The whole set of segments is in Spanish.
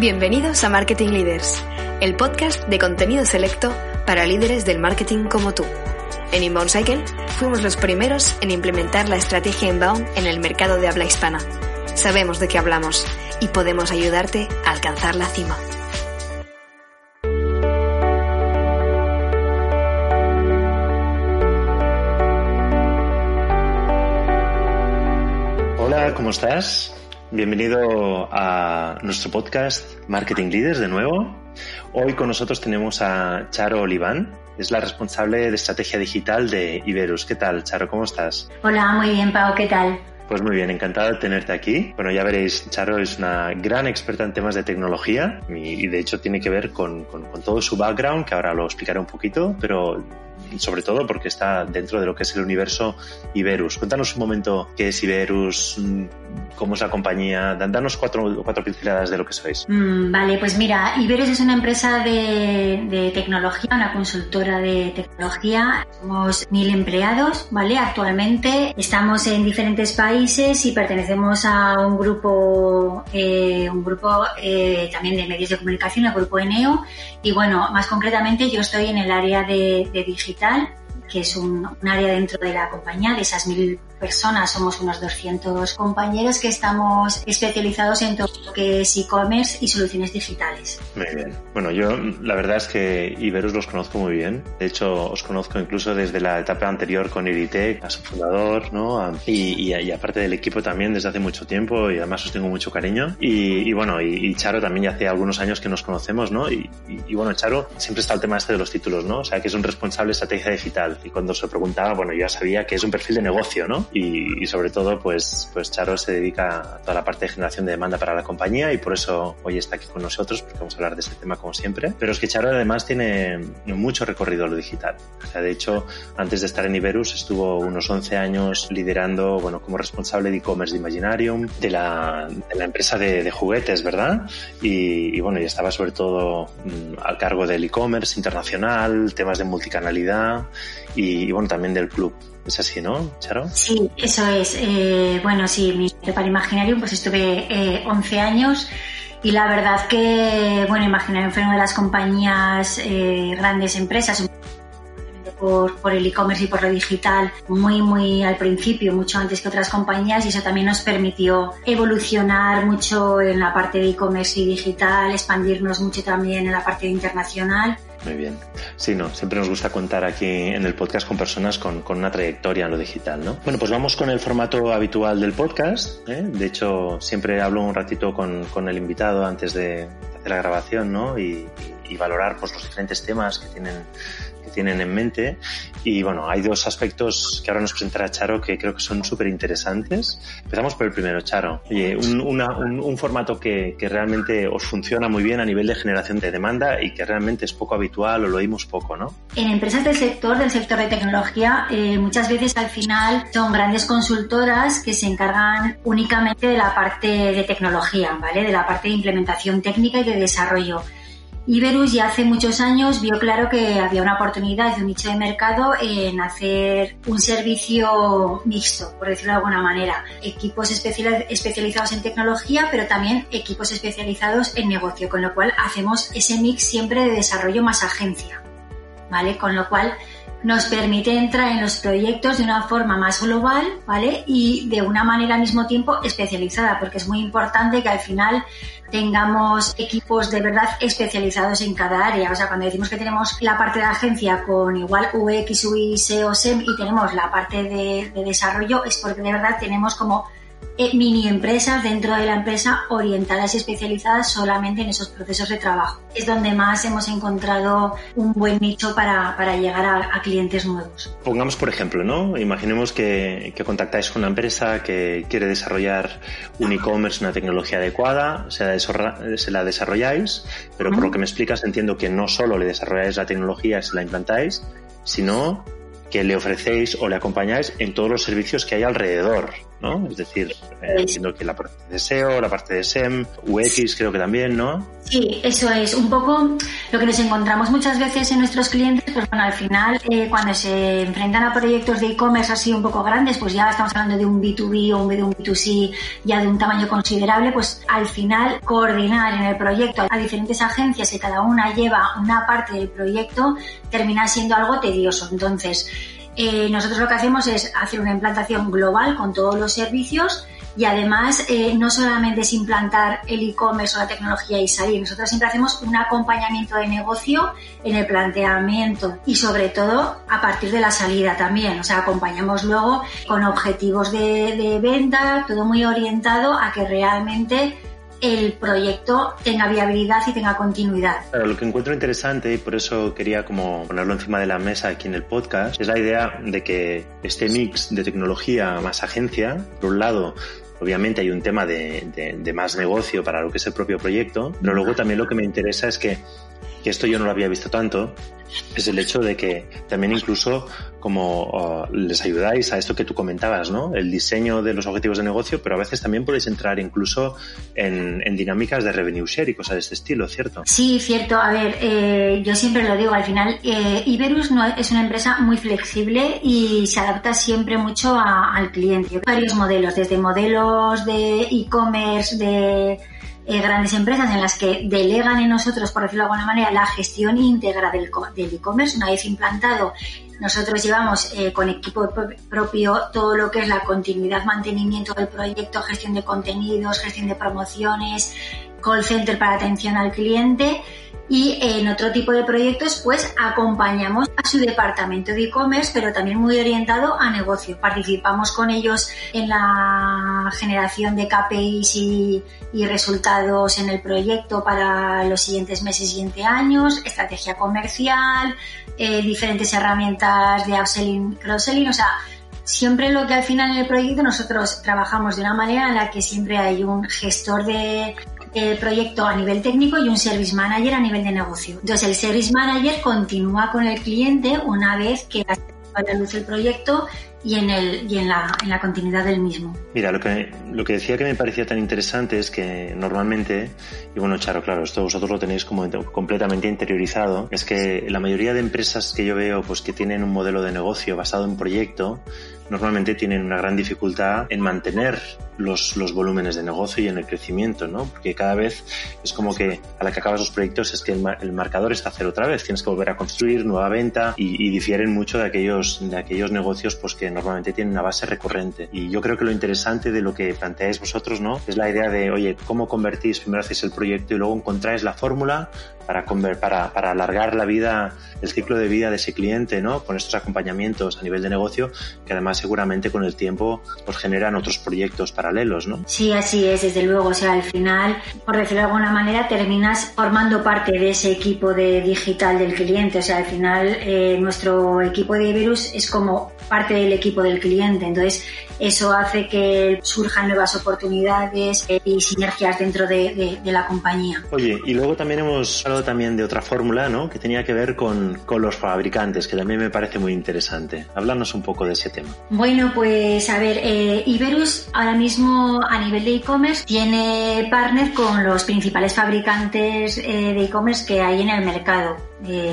Bienvenidos a Marketing Leaders, el podcast de contenido selecto para líderes del marketing como tú. En Inbound Cycle fuimos los primeros en implementar la estrategia Inbound en el mercado de habla hispana. Sabemos de qué hablamos y podemos ayudarte a alcanzar la cima. Hola, ¿cómo estás? Bienvenido a nuestro podcast Marketing Leaders de nuevo. Hoy con nosotros tenemos a Charo Oliván, es la responsable de estrategia digital de Iberus. ¿Qué tal, Charo? ¿Cómo estás? Hola, muy bien, Pau, ¿qué tal? Pues muy bien, encantado de tenerte aquí. Bueno, ya veréis, Charo es una gran experta en temas de tecnología y, de hecho tiene que ver con, con, con, todo su background, que ahora lo explicaré un poquito, pero sobre todo porque está dentro de lo que es el universo Iberus. Cuéntanos un momento qué es Iberus, mm, cómo es la compañía, danos cuatro, cuatro pinceladas de lo que sois. Mm, vale, pues mira, Iberus es una empresa de, tecnología, una consultora de tecnología. Somos mil empleados, ¿vale? Actualmente estamos en diferentes países y pertenecemos a un grupo, eh, un grupo eh, también de medios de comunicación, el grupo Eneo. Y bueno, más concretamente yo estoy en el área de, de digital digital que es un, área dentro de la compañía, de esas mil personas, somos unos 200 compañeros que estamos especializados en todo lo que es e-commerce y soluciones digitales. Muy bien. Bueno, yo la verdad es que Iberus los conozco muy bien. De hecho, os conozco incluso desde la etapa anterior con Iritec, a su fundador, ¿no? Y, aparte del equipo también desde hace mucho tiempo y además os tengo mucho cariño. Y, y bueno, y, Charo también ya hace algunos años que nos conocemos, ¿no? Y, bueno, Charo siempre está el tema este de los títulos, ¿no? O sea, que es un responsable de estrategia digital. Y cuando se preguntaba, bueno, yo ya sabía que es un perfil de negocio, ¿no? Y, y, sobre todo pues, pues Charo se dedica a toda la parte de generación de demanda para la compañía y por eso hoy está aquí con nosotros porque vamos a hablar de este tema como siempre. Pero es que Charo además tiene mucho recorrido a lo digital. O sea, de hecho, antes de estar en Iberus estuvo unos 11 años liderando, bueno, como responsable de e-commerce de Imaginarium, de la, de la empresa de, de, juguetes, ¿verdad? Y, y, bueno, y estaba sobre todo mmm, al cargo del e-commerce internacional, temas de multicanalidad y, y bueno, también del club. Es así, ¿no, Charo? Sí, eso es. Eh, bueno, sí, mi para Imaginarium pues estuve eh, 11 años y la verdad que, bueno, Imaginarium fue una de las compañías, eh, grandes empresas, por, por, el e-commerce y por lo digital muy, muy al principio, mucho antes que otras compañías y eso también nos permitió evolucionar mucho en la parte de e-commerce y digital, expandirnos mucho también en la parte internacional. Muy bien. Sí, no, siempre nos gusta contar aquí en el podcast con personas con, con, una trayectoria en lo digital, ¿no? Bueno, pues vamos con el formato habitual del podcast. ¿eh? De hecho, siempre hablo un ratito con, con el invitado antes de hacer la grabación, ¿no? Y, y, y valorar pues, los diferentes temas que tienen tienen en mente. Y bueno, hay dos aspectos que ahora nos presentará Charo que creo que son súper interesantes. Empezamos por el primero, Charo. Oye, un, una, un, un formato que, que, realmente os funciona muy bien a nivel de generación de demanda y que realmente es poco habitual o lo oímos poco, ¿no? En empresas del sector, del sector de tecnología, eh, muchas veces al final son grandes consultoras que se encargan únicamente de la parte de tecnología, ¿vale? De la parte de implementación técnica y de desarrollo. Iberus ya hace muchos años vio claro que había una oportunidad de un nicho de mercado en hacer un servicio mixto, por decirlo de alguna manera. Equipos especializados en tecnología, pero también equipos especializados en negocio, con lo cual hacemos ese mix siempre de desarrollo más agencia. ¿Vale? Con lo cual nos permite entrar en los proyectos de una forma más global, ¿vale? Y de una manera al mismo tiempo especializada, porque es muy importante que al final tengamos equipos de verdad especializados en cada área. O sea, cuando decimos que tenemos la parte de agencia con igual UX, UI, SEO, SEM y tenemos la parte de, de desarrollo, es porque de verdad tenemos como mini empresas dentro de la empresa orientadas y especializadas solamente en esos procesos de trabajo. Es donde más hemos encontrado un buen nicho para, para llegar a, a, clientes nuevos. Pongamos, por ejemplo, ¿no? Imaginemos que, que contactáis con una empresa que quiere desarrollar un e-commerce, una tecnología adecuada, se la, se la desarrolláis, pero por lo que me explicas entiendo que no solo le desarrolláis la tecnología y se la implantáis, sino que le ofrecéis o le acompañáis en todos los servicios que hay alrededor, ¿no? Es decir, eh, entiendo que la parte de SEO, la parte de SEM, UX creo que también, ¿no? Sí, eso es un poco lo que nos encontramos muchas veces en nuestros clientes, pues bueno, al final eh, cuando se enfrentan a proyectos de e-commerce así un poco grandes, pues ya estamos hablando de un B2B o de un B2C ya de un tamaño considerable, pues al final coordinar en el proyecto a diferentes agencias y cada una lleva una parte del proyecto termina siendo algo tedioso. Entonces, eh, nosotros lo que hacemos es hacer una implantación global con todos los servicios y además eh, no solamente es implantar el e-commerce o la tecnología y salir, nosotros siempre hacemos un acompañamiento de negocio en el planteamiento y sobre todo a partir de la salida también, o sea, acompañamos luego con objetivos de, de venta, todo muy orientado a que realmente el proyecto tenga viabilidad y tenga continuidad. lo que encuentro interesante y por eso quería como ponerlo encima de la mesa aquí en el podcast es la idea de que este mix de tecnología más agencia, por un lado, obviamente hay un tema de, de, más negocio para lo que es el propio proyecto, pero luego también lo que me interesa es que, que esto yo no lo había visto tanto, es el hecho de que también incluso como uh, les ayudáis a esto que tú comentabas, ¿no? El diseño de los objetivos de negocio, pero a veces también podéis entrar incluso en, dinámicas de revenue share y cosas de este estilo, ¿cierto? Sí, cierto. A ver, eh, yo siempre lo digo, al final eh, Iberus no, es una empresa muy flexible y se adapta siempre mucho al cliente. Varios modelos, desde modelos de e-commerce, de eh, grandes empresas en las que delegan en nosotros, por decirlo de alguna manera, la gestión íntegra del e-commerce. Una vez implantado, nosotros llevamos eh, con equipo propio todo lo que es la continuidad, mantenimiento del proyecto, gestión de contenidos, gestión de promociones, call center para atención al cliente y en otro tipo de proyectos pues acompañamos a su departamento de e-commerce pero también muy orientado a negocio. Participamos con ellos en la generación de KPIs y, resultados en el proyecto para los siguientes meses, y siguientes años, estrategia comercial, eh, diferentes herramientas de upselling, cross-selling, o sea, siempre lo que al final en el proyecto nosotros trabajamos de una manera en la que siempre hay un gestor de, el proyecto a nivel técnico y un service manager a nivel de negocio. Entonces el service manager continúa con el cliente una vez que a la luz el proyecto y en, el, y en, la, en la continuidad del mismo. Mira, lo que, lo que decía que me parecía tan interesante es que normalmente, y bueno, Charo, claro, esto vosotros lo tenéis como completamente interiorizado, es que la mayoría de empresas que yo veo pues que tienen un modelo de negocio basado en proyecto, normalmente tienen una gran dificultad en mantener los, los volúmenes de negocio y en el crecimiento, ¿no? Porque cada vez es como que a la que acabas los proyectos es que el, marcador está a cero otra vez, tienes que volver a construir nueva venta y, y, difieren mucho de aquellos, de aquellos negocios pues que normalmente tienen una base recurrente. Y yo creo que lo interesante de lo que planteáis vosotros, ¿no? Es la idea de, oye, ¿cómo convertís? Primero hacéis el proyecto y luego encontráis la fórmula para, para, para alargar la vida, el ciclo de vida de ese cliente, ¿no? Con estos acompañamientos a nivel de negocio que además seguramente con el tiempo pues generan otros proyectos paralelos, ¿no? Sí, así es, desde luego. O sea, al final, por decirlo de alguna manera, terminas formando parte de ese equipo de digital del cliente. O sea, al final, eh, nuestro equipo de Iberus es como parte del equipo del cliente. Entonces, eso hace que surjan nuevas oportunidades eh, y sinergias dentro de, la compañía. Oye, y luego también hemos también de otra fórmula, ¿no? Que tenía que ver con, con los fabricantes, que también me parece muy interesante. Háblanos un poco de ese tema. Bueno, pues a ver, eh, Iberus ahora mismo a nivel de e-commerce tiene partner con los principales fabricantes eh, de e-commerce que hay en el mercado.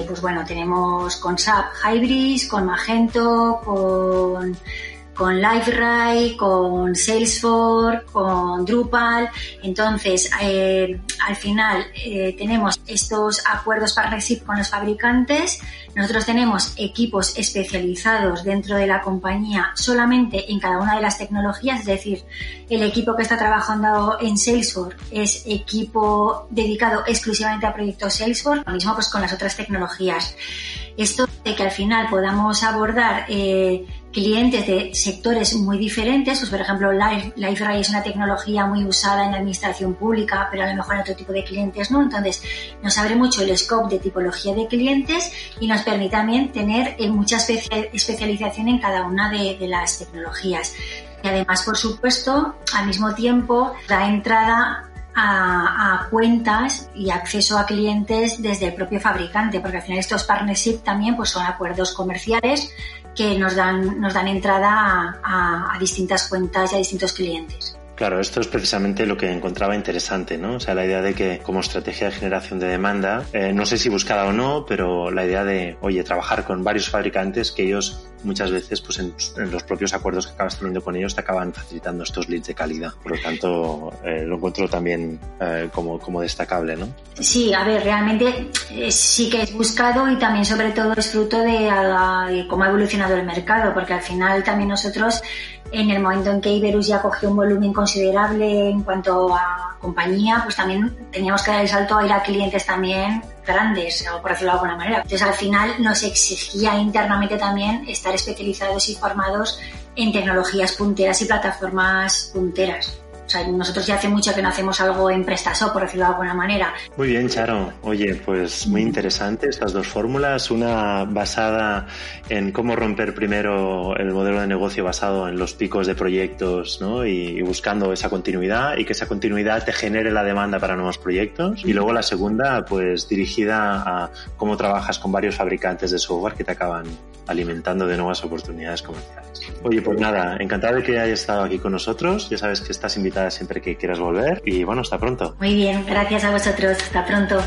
pues bueno, tenemos con SAP Hybris, con Magento, con con con Salesforce, con Drupal. Entonces, eh, al final eh, tenemos estos acuerdos partnership con los fabricantes. Nosotros tenemos equipos especializados dentro de la compañía solamente en cada una de las tecnologías, es decir, el equipo que está trabajando en Salesforce es equipo dedicado exclusivamente a proyectos Salesforce, lo mismo pues con las otras tecnologías. Esto de que al final podamos abordar eh, clientes de sectores muy diferentes, pues por ejemplo LiveRay es una tecnología muy usada en la administración pública, pero a lo mejor en otro tipo de clientes no, entonces nos abre mucho el scope de tipología de clientes y nos permite también tener eh, mucha especialización en cada una de, de las tecnologías. Y además, por supuesto, al mismo tiempo da entrada a, cuentas y acceso a clientes desde el propio fabricante, porque al final estos partnership también pues son acuerdos comerciales que nos dan, nos dan entrada a distintas cuentas y a distintos clientes. Claro, esto es precisamente lo que encontraba interesante, ¿no? O sea, la idea de que como estrategia de generación de demanda, eh, no sé si buscada o no, pero la idea de, oye, trabajar con varios fabricantes que ellos muchas veces, pues en, los propios acuerdos que acabas teniendo con ellos, te acaban facilitando estos leads de calidad. Por lo tanto, eh, lo encuentro también eh, como, como destacable, ¿no? Sí, a ver, realmente sí que es buscado y también sobre todo es fruto de, de cómo ha evolucionado el mercado, porque al final también nosotros en el momento en que Iberus ya cogió un volumen considerable en cuanto a compañía, pues también teníamos que dar el salto a ir a clientes también grandes, o por decirlo de alguna manera. Entonces al final nos exigía internamente también estar especializados y formados en tecnologías punteras y plataformas punteras sea, nosotros ya hace mucho que no hacemos algo en PrestaShop, por decirlo de alguna manera. Muy bien, Charo. Oye, pues muy interesante estas dos fórmulas. Una basada en cómo romper primero el modelo de negocio basado en los picos de proyectos ¿no? y, buscando esa continuidad y que esa continuidad te genere la demanda para nuevos proyectos. Y luego la segunda, pues dirigida a cómo trabajas con varios fabricantes de software que te acaban alimentando de nuevas oportunidades comerciales. Oye, pues nada, encantado de que hayas estado aquí con nosotros. Ya sabes que estás invitada siempre que quieras volver y bueno, hasta pronto. Muy bien, gracias a vosotros. Hasta pronto.